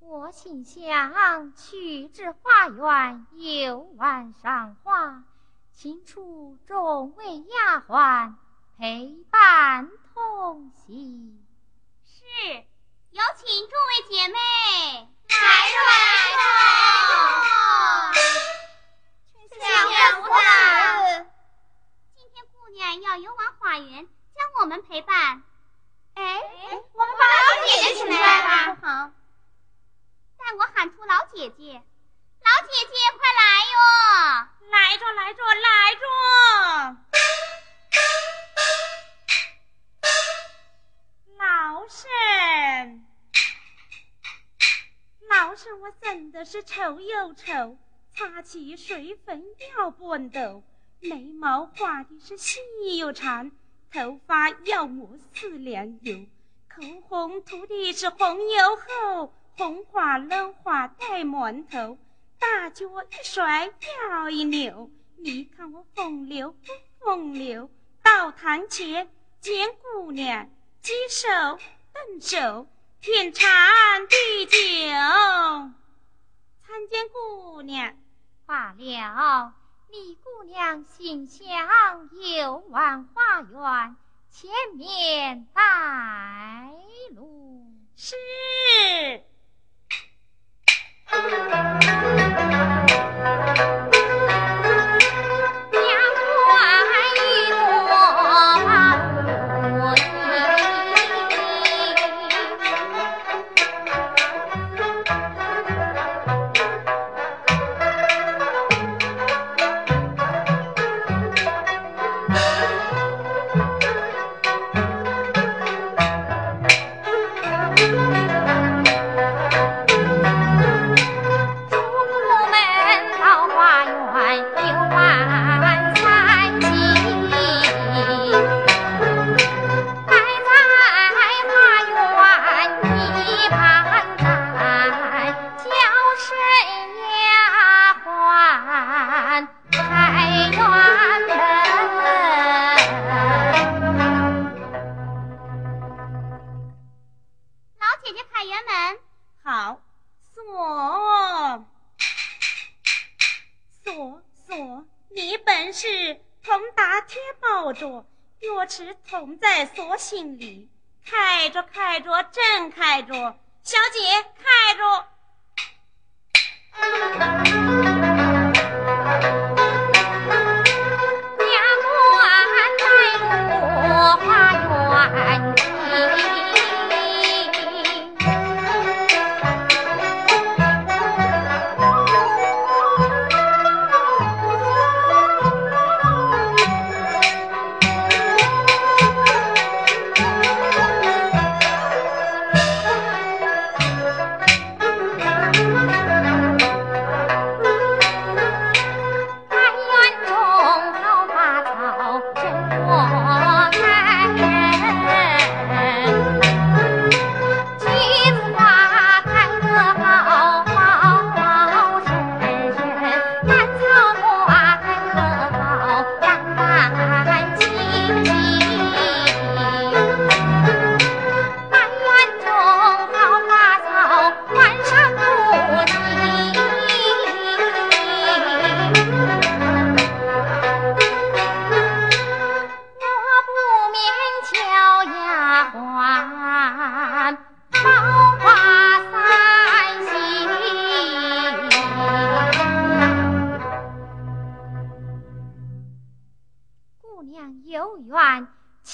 我心想去至花园游玩赏花请出众位丫鬟陪伴同行是有请诸位姐妹来出来来姑娘要游玩花园将我们陪伴。哎你来吧好。但我喊出老姐姐。老姐姐快来哟。来着来着来着。老婶。老是我真的是丑又丑擦起水粉要不抖眉毛画的是细又长头发要抹四两油。红红土地是红油后红花搂花带馒头大脚一甩腰一扭你看我风流不风流到堂前见姑娘举手手天长地久参见姑娘罢了你姑娘心想有万花园前面大是 你开院门，好锁锁锁，你本是铜打铁包着，钥匙同在锁心里，开着开着正开着，小姐开着。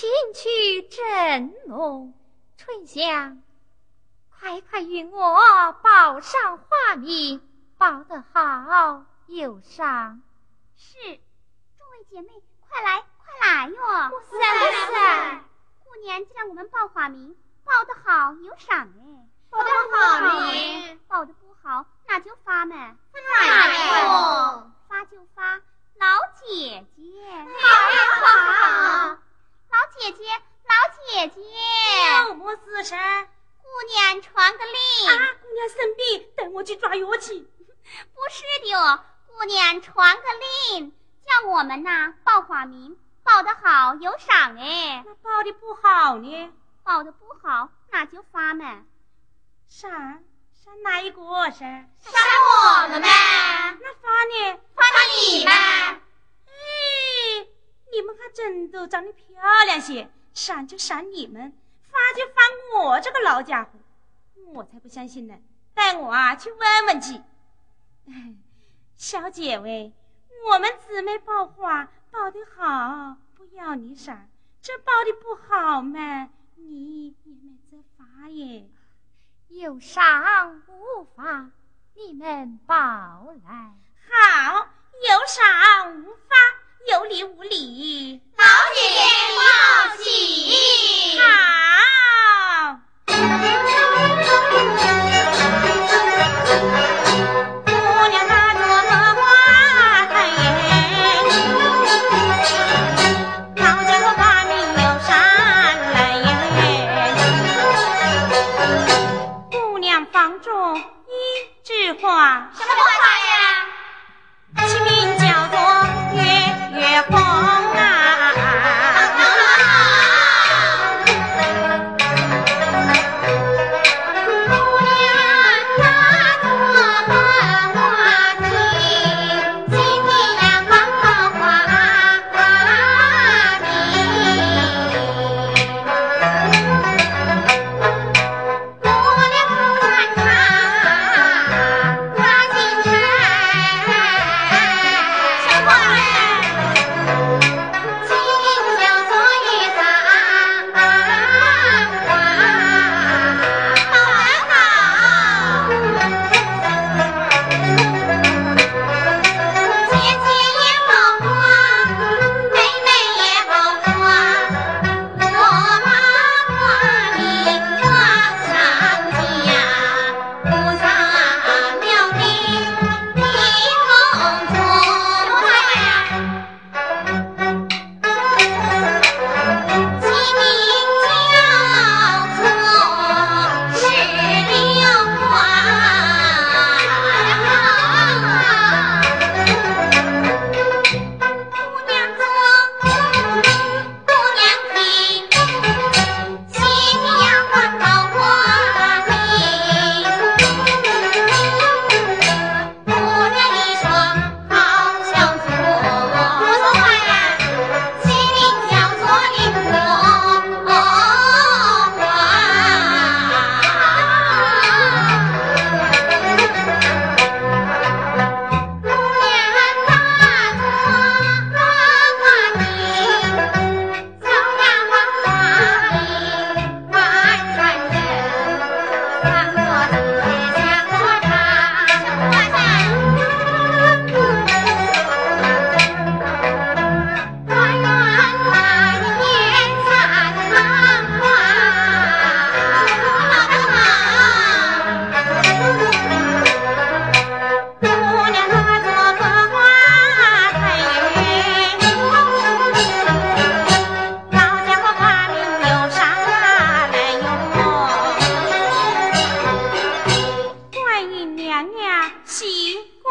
娘有缘，请去震怒。春香，快快与我报上花名，报得好有赏。是，诸位姐妹，快来快来哟！是是。姑娘既让我们报花名，报得好有赏哎。报得好名，报得不好那就罚嘛。罚哟，罚就罚老姐姐。好呀好。老姐姐，老姐姐，有么事噻？姑娘传个令。啊，姑娘生病，带我去抓药去。不是的，姑娘传个令，叫我们呐报花名，报得好有赏哎。那报的不好呢？报的不好那就罚嘛。哪一个噻？删我们呗。那罚呢？罚你呗。哎，你们还真都长得漂亮些，闪就闪你们，发就发我这个老家伙，我才不相信呢！带我啊去问问去。小姐喂，我们姊妹报花报的好，不要你赏；这报的不好嘛，你也没这罚耶。有赏无罚，你们报来。好，有赏无罚，有礼无礼。老姐姐报喜。好。一句话，什么话呀？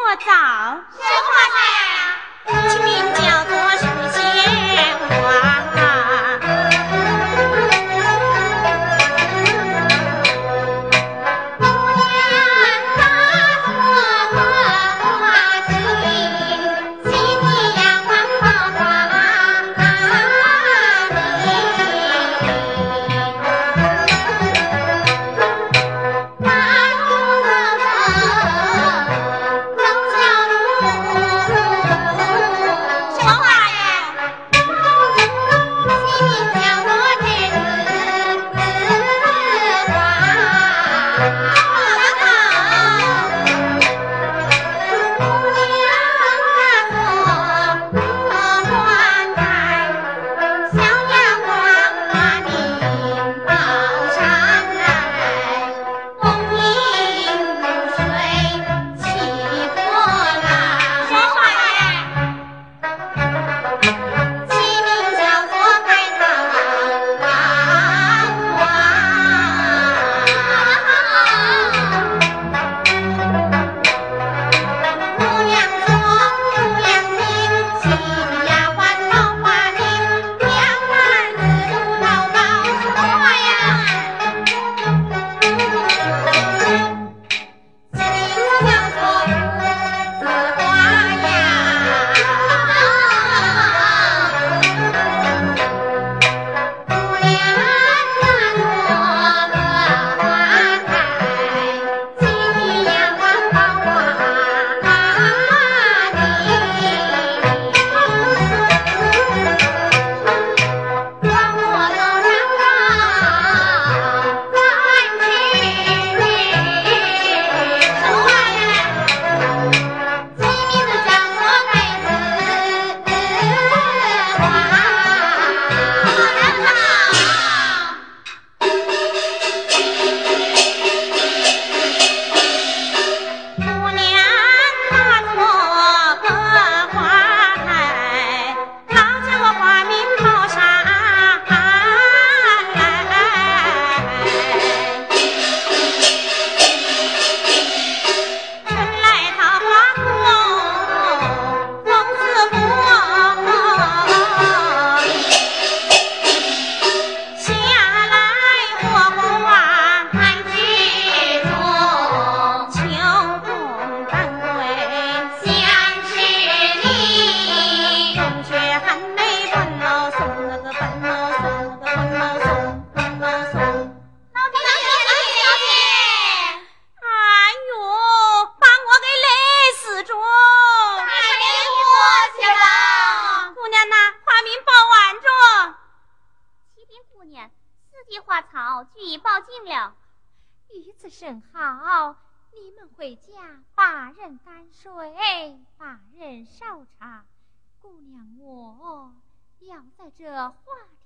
么早？闲年，四季花草俱已报尽了。鱼子甚好，你们回家把人担水，把人烧茶。姑娘我要在这花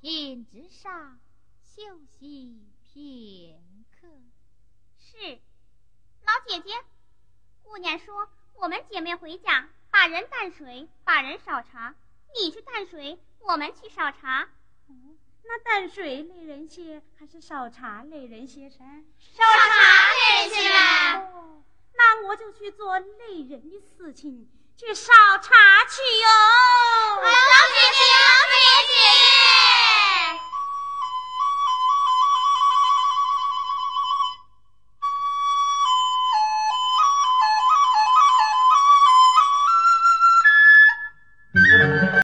亭之上休息片刻。是，老姐姐，姑娘说我们姐妹回家把人担水，把人烧茶。你去担水，我们去烧茶。那淡水累人些，还是烧茶累人些噻？烧茶累人些哦，那我就去做累人的事情，去烧茶去哟。